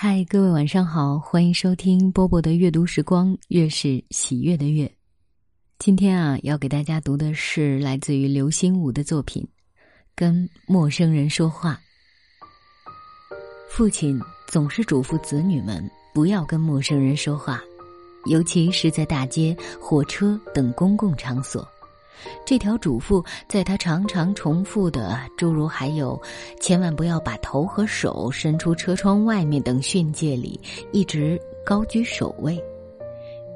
嗨，各位晚上好，欢迎收听波波的阅读时光，月是喜悦的月。今天啊，要给大家读的是来自于刘心武的作品《跟陌生人说话》。父亲总是嘱咐子女们不要跟陌生人说话，尤其是在大街、火车等公共场所。这条嘱咐在他常常重复的诸如“还有，千万不要把头和手伸出车窗外面”等训诫里，一直高居首位。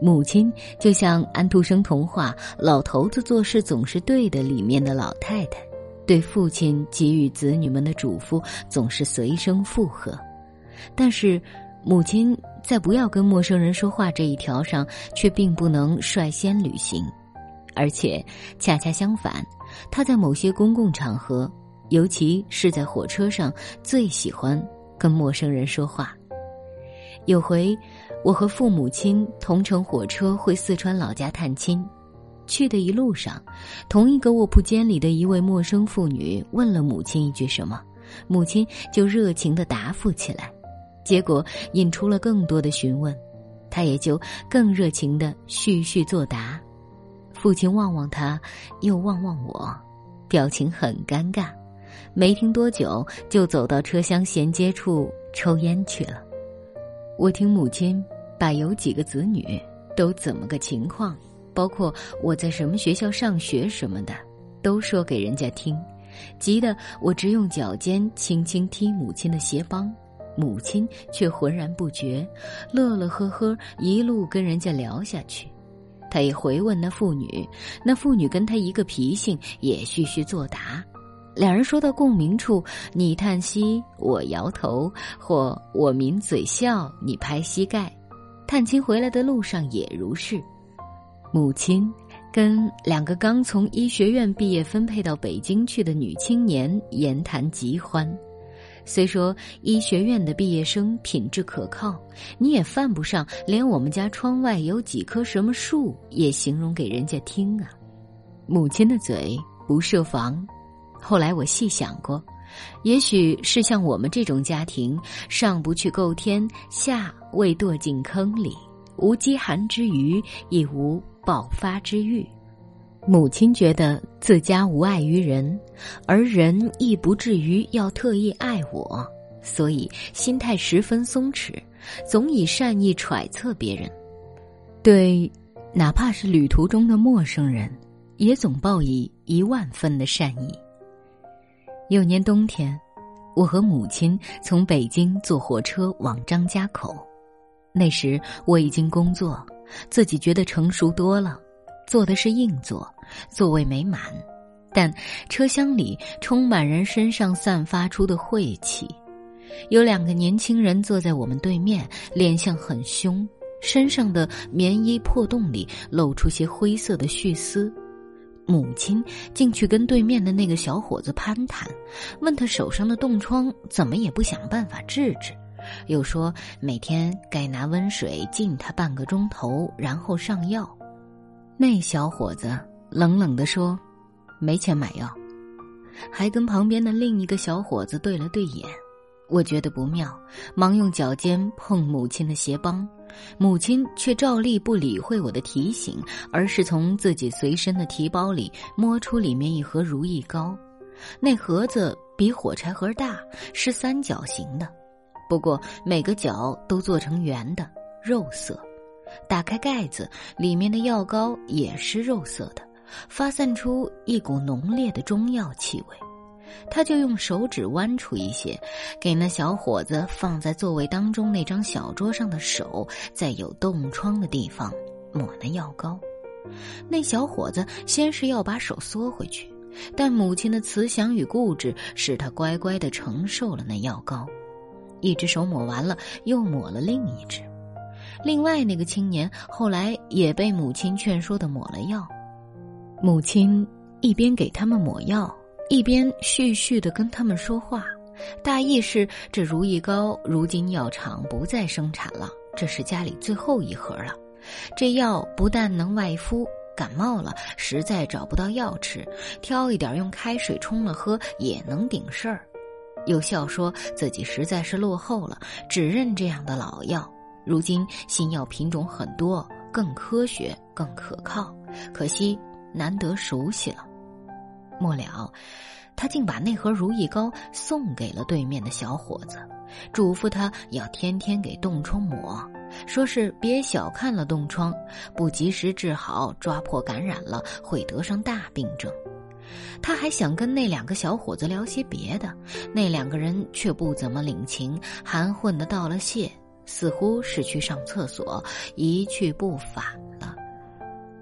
母亲就像安徒生童话《老头子做事总是对的》里面的老太太，对父亲给予子女们的嘱咐总是随声附和。但是，母亲在不要跟陌生人说话这一条上，却并不能率先履行。而且，恰恰相反，他在某些公共场合，尤其是在火车上，最喜欢跟陌生人说话。有回，我和父母亲同乘火车回四川老家探亲，去的一路上，同一个卧铺间里的一位陌生妇女问了母亲一句什么，母亲就热情的答复起来，结果引出了更多的询问，她也就更热情的续续作答。父亲望望他，又望望我，表情很尴尬。没听多久，就走到车厢衔接处抽烟去了。我听母亲把有几个子女都怎么个情况，包括我在什么学校上学什么的，都说给人家听，急得我直用脚尖轻轻踢母亲的鞋帮，母亲却浑然不觉，乐乐呵呵一路跟人家聊下去。他也回问那妇女，那妇女跟他一个脾性，也絮絮作答。两人说到共鸣处，你叹息，我摇头，或我抿嘴笑，你拍膝盖。探亲回来的路上也如是。母亲跟两个刚从医学院毕业分配到北京去的女青年言谈极欢。虽说医学院的毕业生品质可靠，你也犯不上连我们家窗外有几棵什么树也形容给人家听啊。母亲的嘴不设防。后来我细想过，也许是像我们这种家庭，上不去够天，下未堕进坑里，无饥寒之余，亦无爆发之欲。母亲觉得自家无碍于人，而人亦不至于要特意爱我，所以心态十分松弛，总以善意揣测别人。对，哪怕是旅途中的陌生人，也总报以一万分的善意。有年冬天，我和母亲从北京坐火车往张家口，那时我已经工作，自己觉得成熟多了。坐的是硬座，座位没满，但车厢里充满人身上散发出的晦气。有两个年轻人坐在我们对面，脸相很凶，身上的棉衣破洞里露出些灰色的絮丝。母亲进去跟对面的那个小伙子攀谈，问他手上的冻疮怎么也不想办法治治，又说每天该拿温水浸他半个钟头，然后上药。那小伙子冷冷地说：“没钱买药。”还跟旁边的另一个小伙子对了对眼。我觉得不妙，忙用脚尖碰母亲的鞋帮，母亲却照例不理会我的提醒，而是从自己随身的提包里摸出里面一盒如意膏。那盒子比火柴盒大，是三角形的，不过每个角都做成圆的，肉色。打开盖子，里面的药膏也是肉色的，发散出一股浓烈的中药气味。他就用手指弯出一些，给那小伙子放在座位当中那张小桌上的手，在有冻疮的地方抹那药膏。那小伙子先是要把手缩回去，但母亲的慈祥与固执使他乖乖地承受了那药膏。一只手抹完了，又抹了另一只。另外那个青年后来也被母亲劝说的抹了药，母亲一边给他们抹药，一边絮絮的跟他们说话，大意是这如意膏如今药厂不再生产了，这是家里最后一盒了。这药不但能外敷，感冒了实在找不到药吃，挑一点用开水冲了喝也能顶事儿。又笑说自己实在是落后了，只认这样的老药。如今新药品种很多，更科学、更可靠，可惜难得熟悉了。末了，他竟把那盒如意膏送给了对面的小伙子，嘱咐他要天天给冻疮抹，说是别小看了冻疮，不及时治好，抓破感染了，会得上大病症。他还想跟那两个小伙子聊些别的，那两个人却不怎么领情，含混的道了谢，似乎是去上厕所，一去不返了。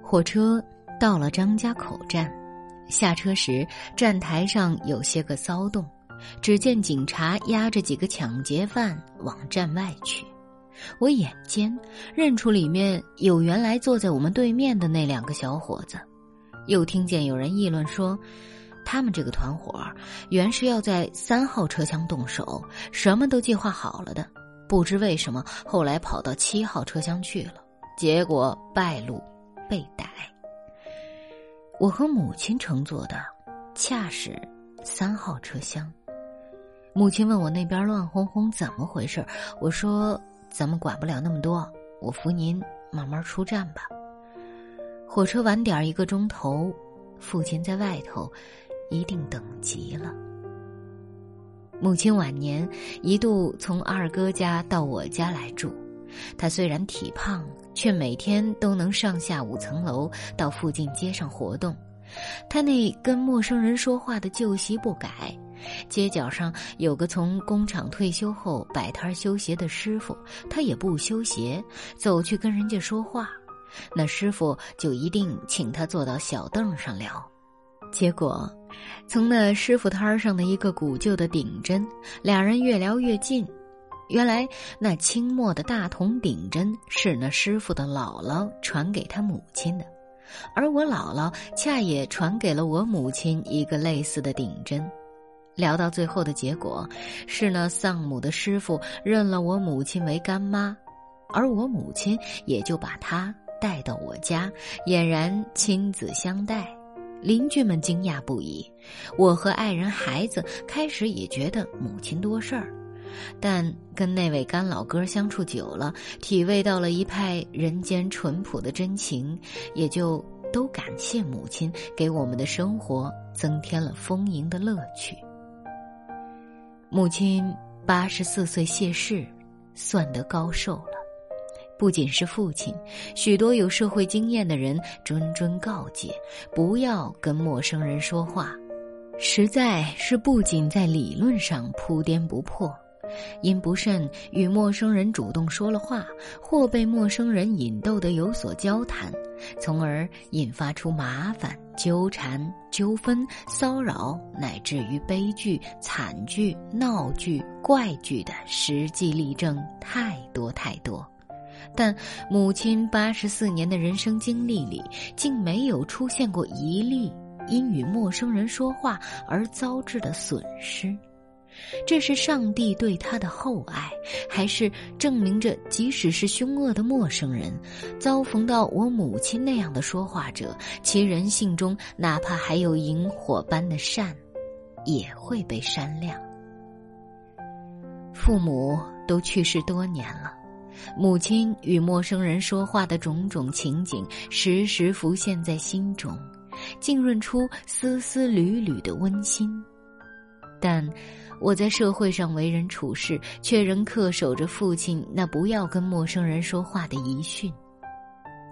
火车到了张家口站，下车时站台上有些个骚动，只见警察押着几个抢劫犯往站外去。我眼尖，认出里面有原来坐在我们对面的那两个小伙子。又听见有人议论说，他们这个团伙原是要在三号车厢动手，什么都计划好了的，不知为什么后来跑到七号车厢去了，结果败露，被逮。我和母亲乘坐的，恰是三号车厢。母亲问我那边乱哄哄怎么回事，我说咱们管不了那么多，我扶您慢慢出站吧。火车晚点一个钟头，父亲在外头，一定等急了。母亲晚年一度从二哥家到我家来住，他虽然体胖，却每天都能上下五层楼到附近街上活动。他那跟陌生人说话的旧习不改，街角上有个从工厂退休后摆摊修鞋的师傅，他也不修鞋，走去跟人家说话。那师傅就一定请他坐到小凳上聊，结果，从那师傅摊上的一个古旧的顶针，俩人越聊越近。原来那清末的大铜顶针是那师傅的姥姥传给他母亲的，而我姥姥恰也传给了我母亲一个类似的顶针。聊到最后的结果，是那丧母的师傅认了我母亲为干妈，而我母亲也就把她。带到我家，俨然亲子相待，邻居们惊讶不已。我和爱人、孩子开始也觉得母亲多事儿，但跟那位干老哥相处久了，体味到了一派人间淳朴的真情，也就都感谢母亲给我们的生活增添了丰盈的乐趣。母亲八十四岁谢世，算得高寿。不仅是父亲，许多有社会经验的人谆谆告诫，不要跟陌生人说话，实在是不仅在理论上铺颠不破，因不慎与陌生人主动说了话，或被陌生人引逗得有所交谈，从而引发出麻烦、纠缠、纠纷、骚扰，乃至于悲剧、惨剧、闹剧、怪剧的实际例证太多太多。但母亲八十四年的人生经历里，竟没有出现过一例因与陌生人说话而遭致的损失。这是上帝对他的厚爱，还是证明着即使是凶恶的陌生人，遭逢到我母亲那样的说话者，其人性中哪怕还有萤火般的善，也会被闪亮。父母都去世多年了。母亲与陌生人说话的种种情景，时时浮现在心中，浸润出丝丝缕缕的温馨。但我在社会上为人处事，却仍恪守着父亲那不要跟陌生人说话的遗训。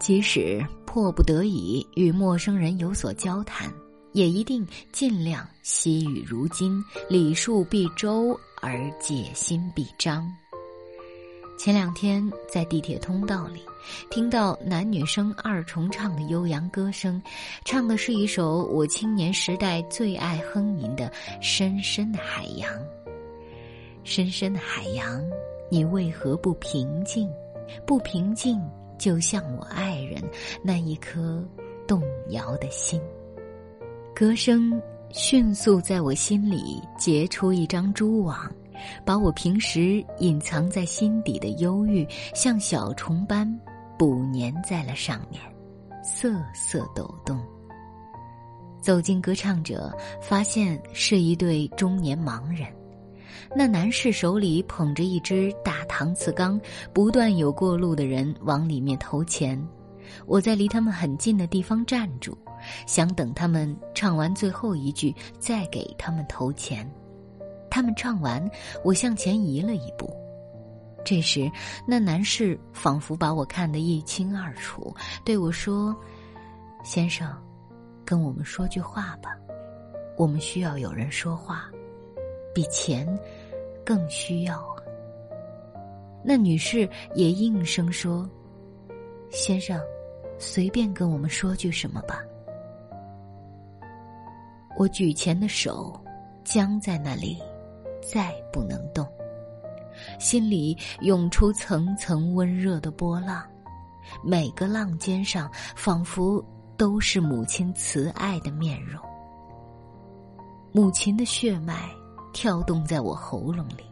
即使迫不得已与陌生人有所交谈，也一定尽量惜语如金，礼数必周，而戒心必张。前两天在地铁通道里，听到男女生二重唱的悠扬歌声，唱的是一首我青年时代最爱哼吟的《深深的海洋》。深深的海洋，你为何不平静？不平静，就像我爱人那一颗动摇的心。歌声迅速在我心里结出一张蛛网。把我平时隐藏在心底的忧郁，像小虫般捕粘在了上面，瑟瑟抖动。走进歌唱者，发现是一对中年盲人，那男士手里捧着一只大搪瓷缸，不断有过路的人往里面投钱。我在离他们很近的地方站住，想等他们唱完最后一句，再给他们投钱。他们唱完，我向前移了一步。这时，那男士仿佛把我看得一清二楚，对我说：“先生，跟我们说句话吧，我们需要有人说话，比钱更需要。”那女士也应声说：“先生。”随便跟我们说句什么吧。我举钱的手僵在那里，再不能动，心里涌出层层温热的波浪，每个浪尖上仿佛都是母亲慈爱的面容。母亲的血脉跳动在我喉咙里，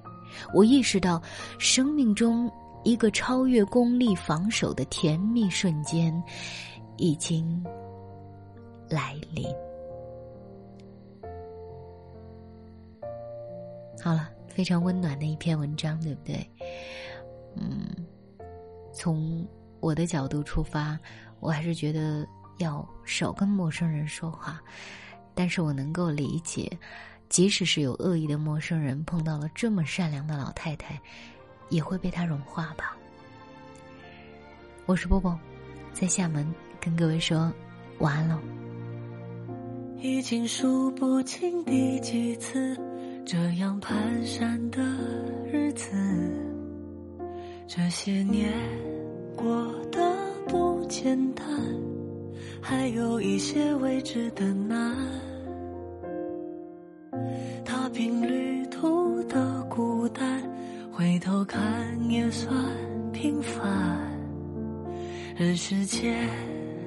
我意识到生命中。一个超越功利防守的甜蜜瞬间，已经来临。好了，非常温暖的一篇文章，对不对？嗯，从我的角度出发，我还是觉得要少跟陌生人说话。但是我能够理解，即使是有恶意的陌生人，碰到了这么善良的老太太。也会被它融化吧。我是波波，在厦门跟各位说晚安喽。已经数不清第几次这样蹒跚的日子，这些年过得不简单，还有一些未知的难。踏平旅途的孤单。回头看也算平凡，人世间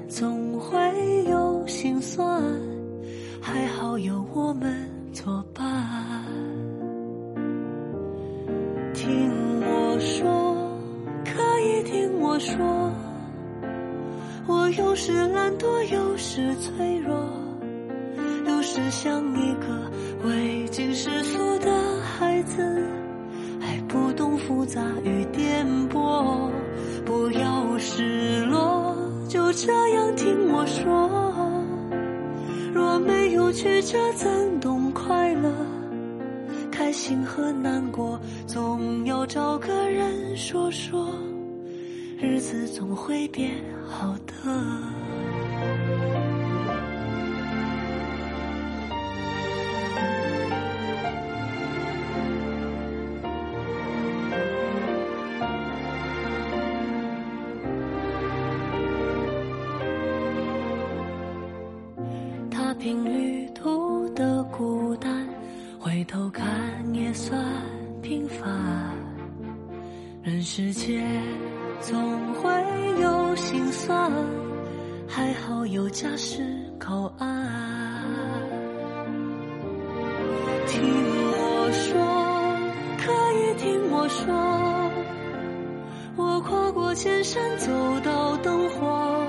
总会有心酸，还好有我们作伴。是懒惰，有时脆弱，有时像一个未经世俗的孩子。还不懂复杂与颠簸，不要失落，就这样听我说。若没有曲折，怎懂快乐？开心和难过，总要找个人说说，日子总会变好的。家是靠岸。听我说，可以听我说，我跨过千山，走到灯火。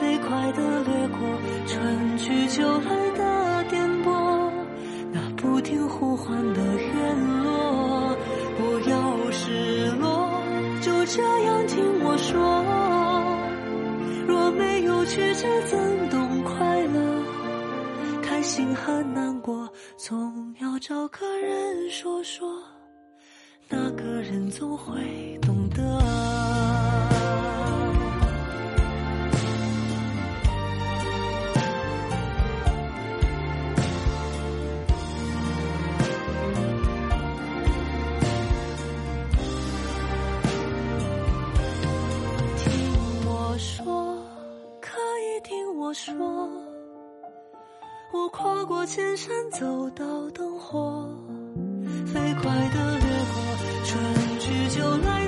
飞快地掠过春去秋来的颠簸，那不停呼唤的没有曲折，怎懂快乐？开心和难过，总要找个人说说，那个人总会懂得。我说，我跨过千山，走到灯火，飞快地掠过春去秋来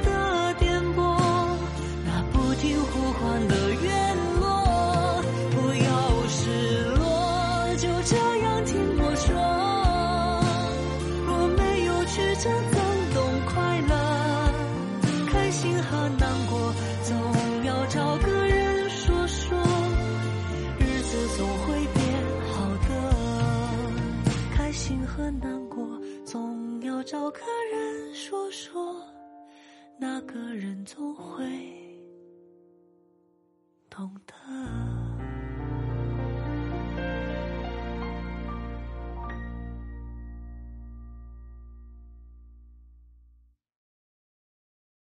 找个人说说，那个人总会懂得。